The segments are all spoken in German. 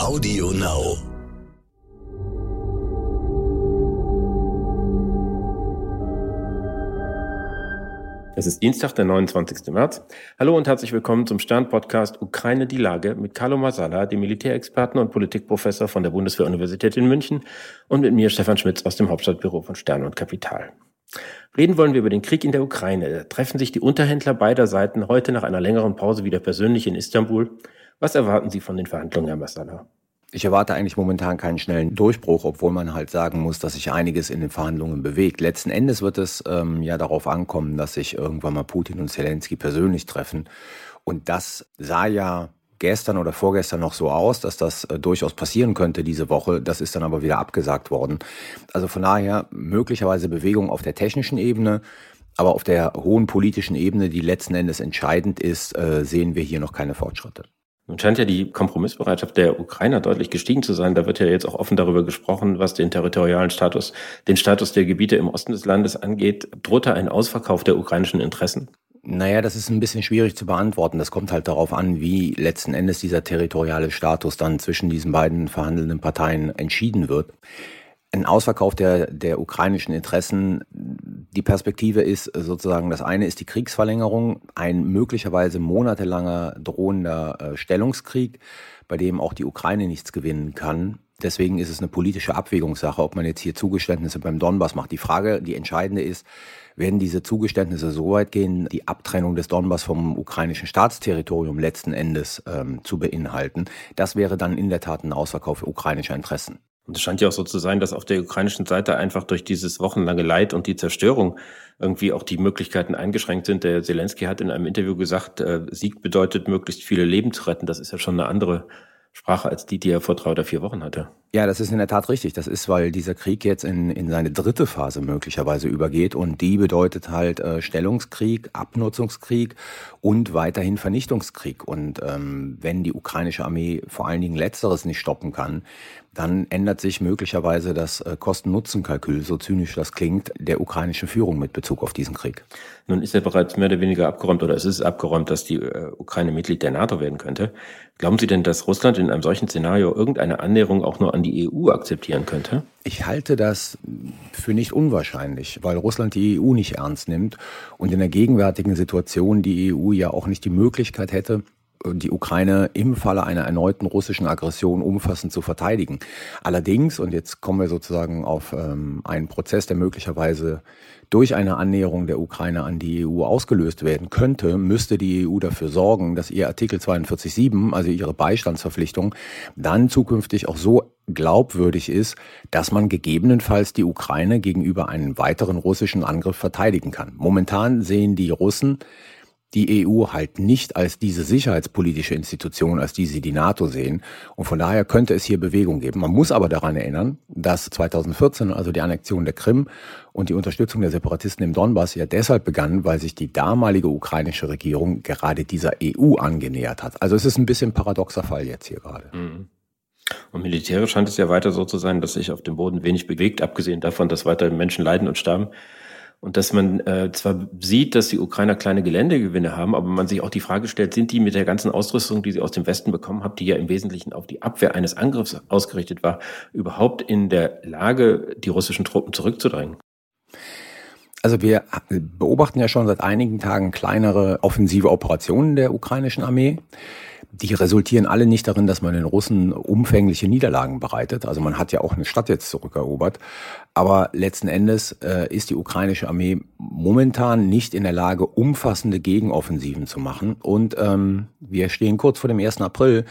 Audio Now. Es ist Dienstag, der 29. März. Hallo und herzlich willkommen zum Stern-Podcast Ukraine die Lage mit Carlo Masala, dem Militärexperten und Politikprofessor von der Bundeswehr-Universität in München und mit mir Stefan Schmitz aus dem Hauptstadtbüro von Stern und Kapital. Reden wollen wir über den Krieg in der Ukraine. Da treffen sich die Unterhändler beider Seiten heute nach einer längeren Pause wieder persönlich in Istanbul. Was erwarten Sie von den Verhandlungen, Herr Masala? Ich erwarte eigentlich momentan keinen schnellen Durchbruch, obwohl man halt sagen muss, dass sich einiges in den Verhandlungen bewegt. Letzten Endes wird es ähm, ja darauf ankommen, dass sich irgendwann mal Putin und Zelensky persönlich treffen. Und das sah ja gestern oder vorgestern noch so aus, dass das äh, durchaus passieren könnte diese Woche. Das ist dann aber wieder abgesagt worden. Also von daher möglicherweise Bewegung auf der technischen Ebene. Aber auf der hohen politischen Ebene, die letzten Endes entscheidend ist, äh, sehen wir hier noch keine Fortschritte. Nun scheint ja die Kompromissbereitschaft der Ukrainer deutlich gestiegen zu sein. Da wird ja jetzt auch offen darüber gesprochen, was den territorialen Status, den Status der Gebiete im Osten des Landes angeht. Droht da ein Ausverkauf der ukrainischen Interessen? Naja, das ist ein bisschen schwierig zu beantworten. Das kommt halt darauf an, wie letzten Endes dieser territoriale Status dann zwischen diesen beiden verhandelnden Parteien entschieden wird ein Ausverkauf der, der ukrainischen Interessen. Die Perspektive ist sozusagen, das eine ist die Kriegsverlängerung, ein möglicherweise monatelanger drohender äh, Stellungskrieg, bei dem auch die Ukraine nichts gewinnen kann. Deswegen ist es eine politische Abwägungssache, ob man jetzt hier Zugeständnisse beim Donbass macht. Die Frage, die entscheidende ist, werden diese Zugeständnisse so weit gehen, die Abtrennung des Donbass vom ukrainischen Staatsterritorium letzten Endes ähm, zu beinhalten? Das wäre dann in der Tat ein Ausverkauf ukrainischer Interessen. Und es scheint ja auch so zu sein, dass auf der ukrainischen Seite einfach durch dieses wochenlange Leid und die Zerstörung irgendwie auch die Möglichkeiten eingeschränkt sind. Der Zelensky hat in einem Interview gesagt, äh, Sieg bedeutet, möglichst viele Leben zu retten. Das ist ja schon eine andere Sprache als die, die er vor drei oder vier Wochen hatte. Ja, das ist in der Tat richtig. Das ist, weil dieser Krieg jetzt in, in seine dritte Phase möglicherweise übergeht und die bedeutet halt äh, Stellungskrieg, Abnutzungskrieg und weiterhin Vernichtungskrieg. Und ähm, wenn die ukrainische Armee vor allen Dingen letzteres nicht stoppen kann, dann ändert sich möglicherweise das äh, Kosten-Nutzen-Kalkül, so zynisch das klingt, der ukrainischen Führung mit Bezug auf diesen Krieg. Nun ist ja bereits mehr oder weniger abgeräumt oder es ist abgeräumt, dass die äh, Ukraine Mitglied der NATO werden könnte. Glauben Sie denn, dass Russland in einem solchen Szenario irgendeine Annäherung auch nur an die EU akzeptieren könnte? Ich halte das für nicht unwahrscheinlich, weil Russland die EU nicht ernst nimmt und in der gegenwärtigen Situation die EU ja auch nicht die Möglichkeit hätte, die Ukraine im Falle einer erneuten russischen Aggression umfassend zu verteidigen. Allerdings, und jetzt kommen wir sozusagen auf ähm, einen Prozess, der möglicherweise durch eine Annäherung der Ukraine an die EU ausgelöst werden könnte, müsste die EU dafür sorgen, dass ihr Artikel 42.7, also ihre Beistandsverpflichtung, dann zukünftig auch so glaubwürdig ist, dass man gegebenenfalls die Ukraine gegenüber einem weiteren russischen Angriff verteidigen kann. Momentan sehen die Russen die EU halt nicht als diese sicherheitspolitische Institution, als die sie die NATO sehen. Und von daher könnte es hier Bewegung geben. Man muss aber daran erinnern, dass 2014, also die Annexion der Krim und die Unterstützung der Separatisten im Donbass ja deshalb begann, weil sich die damalige ukrainische Regierung gerade dieser EU angenähert hat. Also es ist ein bisschen paradoxer Fall jetzt hier gerade. Mhm. Und militärisch scheint es ja weiter so zu sein, dass sich auf dem Boden wenig bewegt, abgesehen davon, dass weiter Menschen leiden und sterben. Und dass man äh, zwar sieht, dass die Ukrainer kleine Geländegewinne haben, aber man sich auch die Frage stellt, sind die mit der ganzen Ausrüstung, die sie aus dem Westen bekommen haben, die ja im Wesentlichen auf die Abwehr eines Angriffs ausgerichtet war, überhaupt in der Lage, die russischen Truppen zurückzudrängen? Also wir beobachten ja schon seit einigen Tagen kleinere offensive Operationen der ukrainischen Armee die resultieren alle nicht darin, dass man den Russen umfängliche Niederlagen bereitet. Also man hat ja auch eine Stadt jetzt zurückerobert. Aber letzten Endes äh, ist die ukrainische Armee momentan nicht in der Lage, umfassende Gegenoffensiven zu machen. Und ähm, wir stehen kurz vor dem 1. April.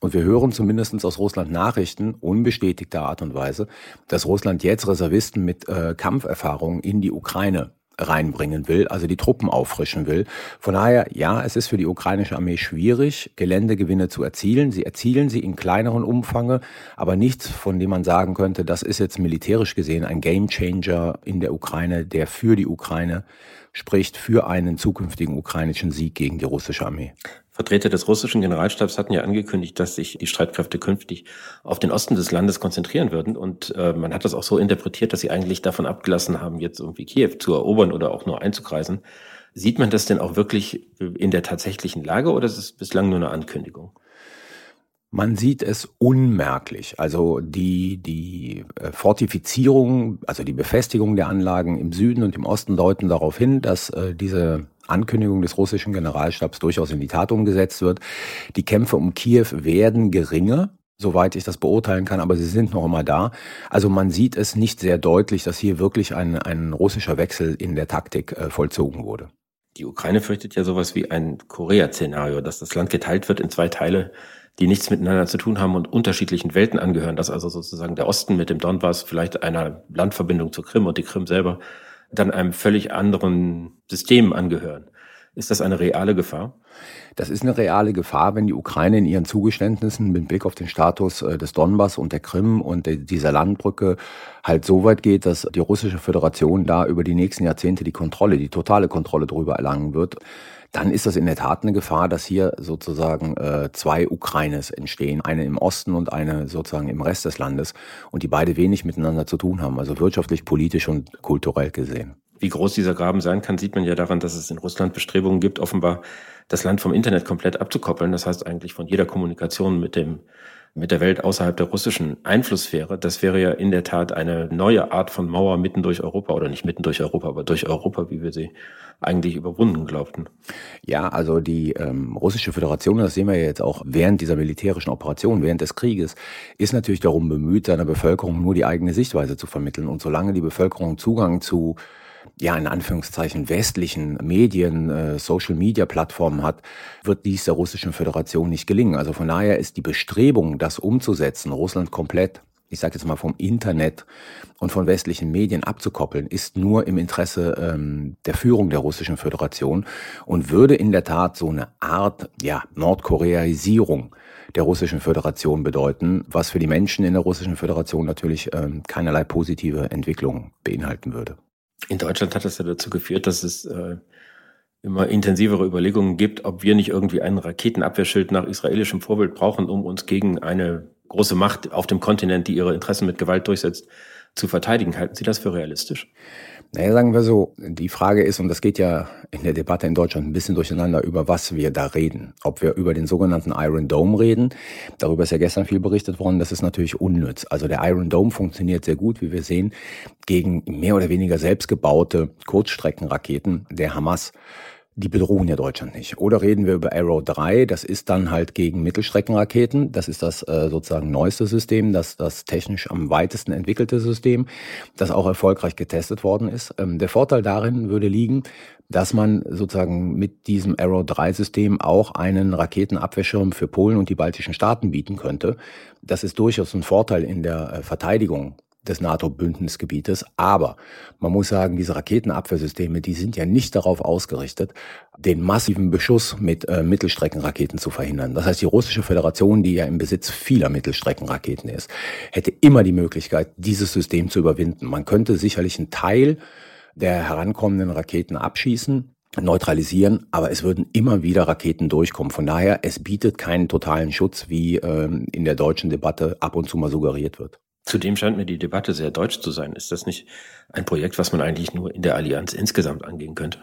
Und wir hören zumindest aus Russland Nachrichten, unbestätigter Art und Weise, dass Russland jetzt Reservisten mit äh, Kampferfahrung in die Ukraine reinbringen will, also die Truppen auffrischen will. Von daher, ja, es ist für die ukrainische Armee schwierig, Geländegewinne zu erzielen. Sie erzielen sie in kleineren Umfange, aber nichts, von dem man sagen könnte, das ist jetzt militärisch gesehen ein Gamechanger in der Ukraine, der für die Ukraine spricht, für einen zukünftigen ukrainischen Sieg gegen die russische Armee. Vertreter des russischen Generalstabs hatten ja angekündigt, dass sich die Streitkräfte künftig auf den Osten des Landes konzentrieren würden. Und äh, man hat das auch so interpretiert, dass sie eigentlich davon abgelassen haben, jetzt irgendwie Kiew zu erobern oder auch nur einzukreisen. Sieht man das denn auch wirklich in der tatsächlichen Lage oder ist es bislang nur eine Ankündigung? Man sieht es unmerklich. Also die, die äh, Fortifizierung, also die Befestigung der Anlagen im Süden und im Osten deuten darauf hin, dass äh, diese Ankündigung des russischen Generalstabs durchaus in die Tat umgesetzt wird. Die Kämpfe um Kiew werden geringer, soweit ich das beurteilen kann, aber sie sind noch immer da. Also man sieht es nicht sehr deutlich, dass hier wirklich ein, ein russischer Wechsel in der Taktik äh, vollzogen wurde. Die Ukraine fürchtet ja sowas wie ein Korea-Szenario, dass das Land geteilt wird in zwei Teile die nichts miteinander zu tun haben und unterschiedlichen Welten angehören, dass also sozusagen der Osten mit dem Donbass vielleicht einer Landverbindung zur Krim und die Krim selber dann einem völlig anderen System angehören. Ist das eine reale Gefahr? Das ist eine reale Gefahr, wenn die Ukraine in ihren Zugeständnissen mit Blick auf den Status äh, des Donbass und der Krim und dieser Landbrücke halt so weit geht, dass die russische Föderation da über die nächsten Jahrzehnte die Kontrolle, die totale Kontrolle darüber erlangen wird dann ist das in der Tat eine Gefahr, dass hier sozusagen äh, zwei Ukraines entstehen, eine im Osten und eine sozusagen im Rest des Landes und die beide wenig miteinander zu tun haben, also wirtschaftlich, politisch und kulturell gesehen. Wie groß dieser Graben sein kann, sieht man ja daran, dass es in Russland Bestrebungen gibt, offenbar das Land vom Internet komplett abzukoppeln. Das heißt eigentlich von jeder Kommunikation mit dem mit der Welt außerhalb der russischen Einflusssphäre. Das wäre ja in der Tat eine neue Art von Mauer mitten durch Europa oder nicht mitten durch Europa, aber durch Europa, wie wir sie eigentlich überwunden glaubten. Ja, also die ähm, russische Föderation, das sehen wir ja jetzt auch während dieser militärischen Operation, während des Krieges, ist natürlich darum bemüht, seiner Bevölkerung nur die eigene Sichtweise zu vermitteln. Und solange die Bevölkerung Zugang zu ja, in Anführungszeichen westlichen Medien, äh, Social-Media-Plattformen hat, wird dies der russischen Föderation nicht gelingen. Also von daher ist die Bestrebung, das umzusetzen, Russland komplett ich sage jetzt mal vom Internet und von westlichen Medien abzukoppeln, ist nur im Interesse ähm, der Führung der russischen Föderation und würde in der Tat so eine Art ja, Nordkoreaisierung der russischen Föderation bedeuten, was für die Menschen in der russischen Föderation natürlich ähm, keinerlei positive Entwicklung beinhalten würde. In Deutschland hat das ja dazu geführt, dass es äh, immer intensivere Überlegungen gibt, ob wir nicht irgendwie ein Raketenabwehrschild nach israelischem Vorbild brauchen, um uns gegen eine große Macht auf dem Kontinent, die ihre Interessen mit Gewalt durchsetzt, zu verteidigen. Halten Sie das für realistisch? Naja, sagen wir so, die Frage ist, und das geht ja in der Debatte in Deutschland ein bisschen durcheinander, über was wir da reden. Ob wir über den sogenannten Iron Dome reden, darüber ist ja gestern viel berichtet worden, das ist natürlich unnütz. Also der Iron Dome funktioniert sehr gut, wie wir sehen, gegen mehr oder weniger selbstgebaute Kurzstreckenraketen der Hamas die bedrohen ja Deutschland nicht. Oder reden wir über Arrow 3, das ist dann halt gegen Mittelstreckenraketen. Das ist das äh, sozusagen neueste System, das das technisch am weitesten entwickelte System, das auch erfolgreich getestet worden ist. Ähm, der Vorteil darin würde liegen, dass man sozusagen mit diesem Arrow 3 System auch einen Raketenabwehrschirm für Polen und die baltischen Staaten bieten könnte. Das ist durchaus ein Vorteil in der äh, Verteidigung des NATO-Bündnisgebietes. Aber man muss sagen, diese Raketenabwehrsysteme, die sind ja nicht darauf ausgerichtet, den massiven Beschuss mit äh, Mittelstreckenraketen zu verhindern. Das heißt, die russische Föderation, die ja im Besitz vieler Mittelstreckenraketen ist, hätte immer die Möglichkeit, dieses System zu überwinden. Man könnte sicherlich einen Teil der herankommenden Raketen abschießen, neutralisieren, aber es würden immer wieder Raketen durchkommen. Von daher, es bietet keinen totalen Schutz, wie ähm, in der deutschen Debatte ab und zu mal suggeriert wird. Zudem scheint mir die Debatte sehr deutsch zu sein. Ist das nicht ein Projekt, was man eigentlich nur in der Allianz insgesamt angehen könnte?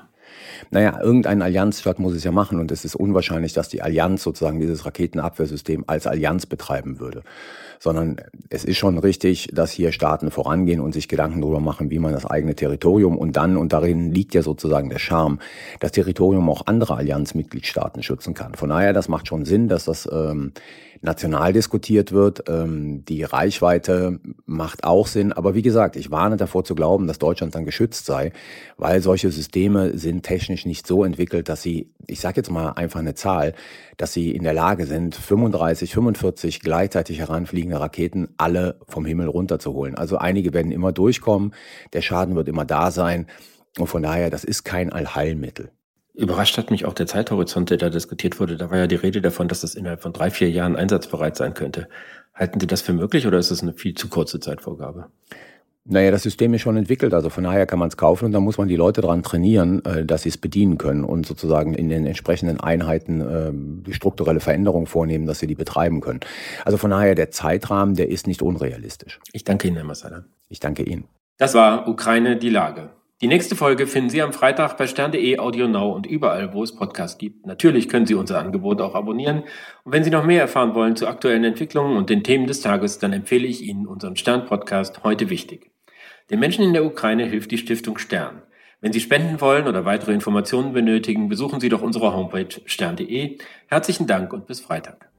Naja, irgendein Allianzstaat muss es ja machen und es ist unwahrscheinlich, dass die Allianz sozusagen dieses Raketenabwehrsystem als Allianz betreiben würde. Sondern es ist schon richtig, dass hier Staaten vorangehen und sich Gedanken darüber machen, wie man das eigene Territorium und dann, und darin liegt ja sozusagen der Charme, das Territorium auch anderer Allianzmitgliedstaaten schützen kann. Von daher, das macht schon Sinn, dass das ähm, national diskutiert wird. Ähm, die Reichweite macht auch Sinn. Aber wie gesagt, ich warne davor zu glauben, dass Deutschland dann geschützt sei, weil solche Systeme sind technisch nicht so entwickelt, dass sie, ich sage jetzt mal einfach eine Zahl, dass sie in der Lage sind, 35, 45 gleichzeitig heranfliegende Raketen alle vom Himmel runterzuholen. Also einige werden immer durchkommen, der Schaden wird immer da sein. Und von daher, das ist kein Allheilmittel. Überrascht hat mich auch der Zeithorizont, der da diskutiert wurde. Da war ja die Rede davon, dass das innerhalb von drei, vier Jahren einsatzbereit sein könnte. Halten Sie das für möglich oder ist das eine viel zu kurze Zeitvorgabe? Naja, das System ist schon entwickelt, also von daher kann man es kaufen und dann muss man die Leute daran trainieren, äh, dass sie es bedienen können und sozusagen in den entsprechenden Einheiten äh, die strukturelle Veränderung vornehmen, dass sie die betreiben können. Also von daher, der Zeitrahmen, der ist nicht unrealistisch. Ich danke Ihnen, Herr Massala. Ich danke Ihnen. Das war Ukraine die Lage. Die nächste Folge finden Sie am Freitag bei stern.de, Audio Now und überall, wo es Podcasts gibt. Natürlich können Sie unser Angebot auch abonnieren. Und wenn Sie noch mehr erfahren wollen zu aktuellen Entwicklungen und den Themen des Tages, dann empfehle ich Ihnen unseren Stern-Podcast heute wichtig. Den Menschen in der Ukraine hilft die Stiftung Stern. Wenn Sie spenden wollen oder weitere Informationen benötigen, besuchen Sie doch unsere Homepage stern.de. Herzlichen Dank und bis Freitag.